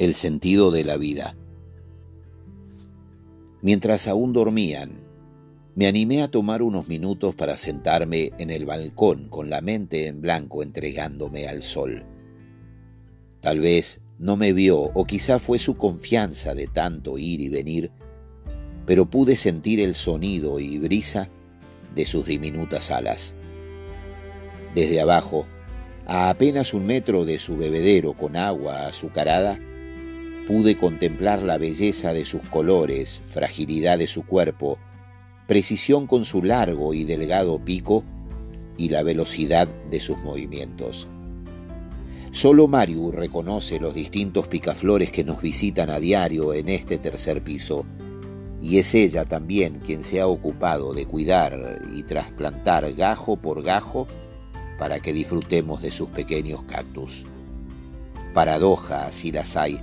El sentido de la vida. Mientras aún dormían, me animé a tomar unos minutos para sentarme en el balcón con la mente en blanco entregándome al sol. Tal vez no me vio o quizá fue su confianza de tanto ir y venir, pero pude sentir el sonido y brisa de sus diminutas alas. Desde abajo, a apenas un metro de su bebedero con agua azucarada, pude contemplar la belleza de sus colores, fragilidad de su cuerpo, precisión con su largo y delgado pico y la velocidad de sus movimientos. Solo Mario reconoce los distintos picaflores que nos visitan a diario en este tercer piso, y es ella también quien se ha ocupado de cuidar y trasplantar gajo por gajo para que disfrutemos de sus pequeños cactus. Paradoja, si las hay,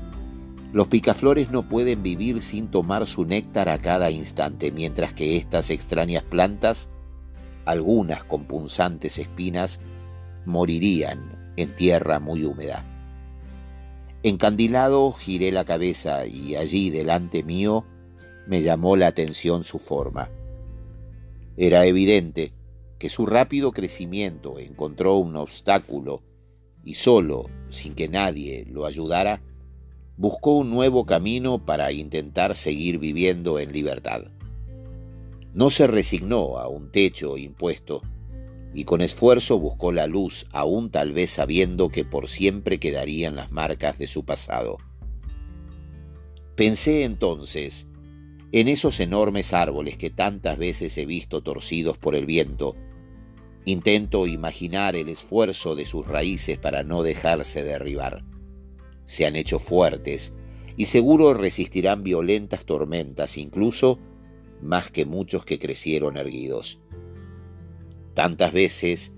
los picaflores no pueden vivir sin tomar su néctar a cada instante, mientras que estas extrañas plantas, algunas con punzantes espinas, morirían en tierra muy húmeda. Encandilado giré la cabeza y allí delante mío me llamó la atención su forma. Era evidente que su rápido crecimiento encontró un obstáculo y solo, sin que nadie lo ayudara, buscó un nuevo camino para intentar seguir viviendo en libertad. No se resignó a un techo impuesto y con esfuerzo buscó la luz, aún tal vez sabiendo que por siempre quedarían las marcas de su pasado. Pensé entonces en esos enormes árboles que tantas veces he visto torcidos por el viento. Intento imaginar el esfuerzo de sus raíces para no dejarse derribar se han hecho fuertes y seguro resistirán violentas tormentas, incluso más que muchos que crecieron erguidos. Tantas veces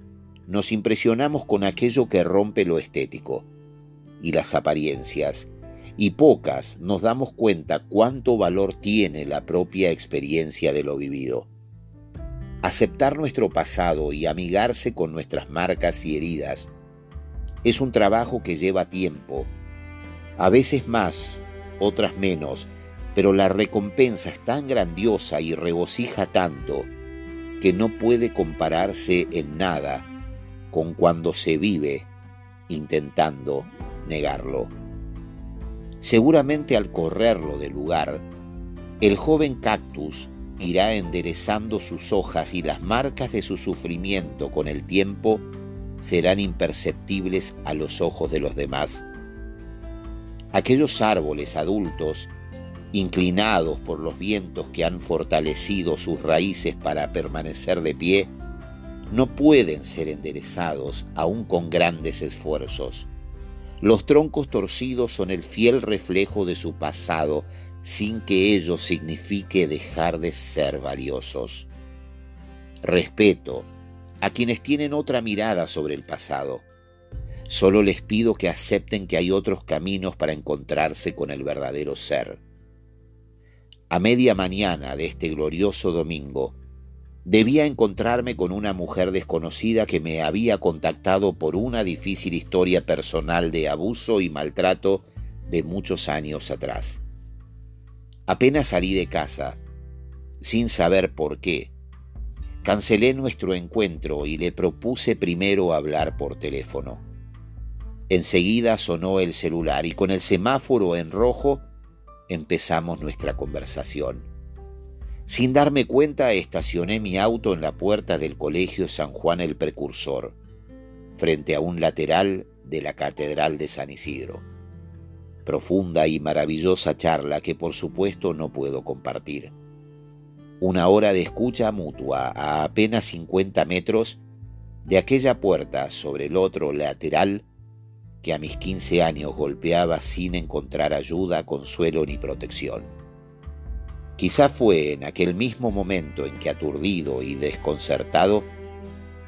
nos impresionamos con aquello que rompe lo estético y las apariencias, y pocas nos damos cuenta cuánto valor tiene la propia experiencia de lo vivido. Aceptar nuestro pasado y amigarse con nuestras marcas y heridas es un trabajo que lleva tiempo, a veces más, otras menos, pero la recompensa es tan grandiosa y regocija tanto que no puede compararse en nada con cuando se vive intentando negarlo. Seguramente al correrlo del lugar, el joven cactus irá enderezando sus hojas y las marcas de su sufrimiento con el tiempo serán imperceptibles a los ojos de los demás aquellos árboles adultos, inclinados por los vientos que han fortalecido sus raíces para permanecer de pie, no pueden ser enderezados aún con grandes esfuerzos. Los troncos torcidos son el fiel reflejo de su pasado, sin que ello signifique dejar de ser valiosos. Respeto a quienes tienen otra mirada sobre el pasado Solo les pido que acepten que hay otros caminos para encontrarse con el verdadero ser. A media mañana de este glorioso domingo, debía encontrarme con una mujer desconocida que me había contactado por una difícil historia personal de abuso y maltrato de muchos años atrás. Apenas salí de casa, sin saber por qué, cancelé nuestro encuentro y le propuse primero hablar por teléfono. Enseguida sonó el celular y con el semáforo en rojo empezamos nuestra conversación. Sin darme cuenta, estacioné mi auto en la puerta del Colegio San Juan el Precursor, frente a un lateral de la Catedral de San Isidro. Profunda y maravillosa charla que por supuesto no puedo compartir. Una hora de escucha mutua a apenas 50 metros de aquella puerta sobre el otro lateral que a mis 15 años golpeaba sin encontrar ayuda, consuelo ni protección. Quizá fue en aquel mismo momento en que aturdido y desconcertado,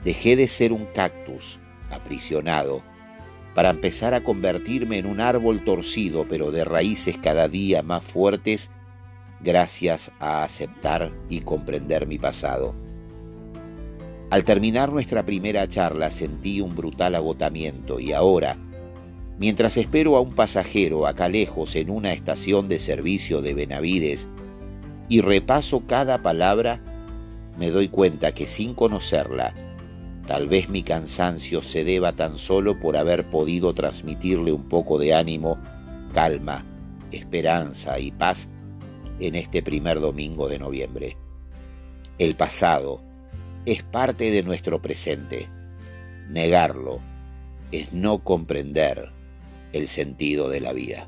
dejé de ser un cactus aprisionado para empezar a convertirme en un árbol torcido pero de raíces cada día más fuertes gracias a aceptar y comprender mi pasado. Al terminar nuestra primera charla sentí un brutal agotamiento y ahora, Mientras espero a un pasajero acá lejos en una estación de servicio de Benavides y repaso cada palabra, me doy cuenta que sin conocerla, tal vez mi cansancio se deba tan solo por haber podido transmitirle un poco de ánimo, calma, esperanza y paz en este primer domingo de noviembre. El pasado es parte de nuestro presente. Negarlo es no comprender el sentido de la vida.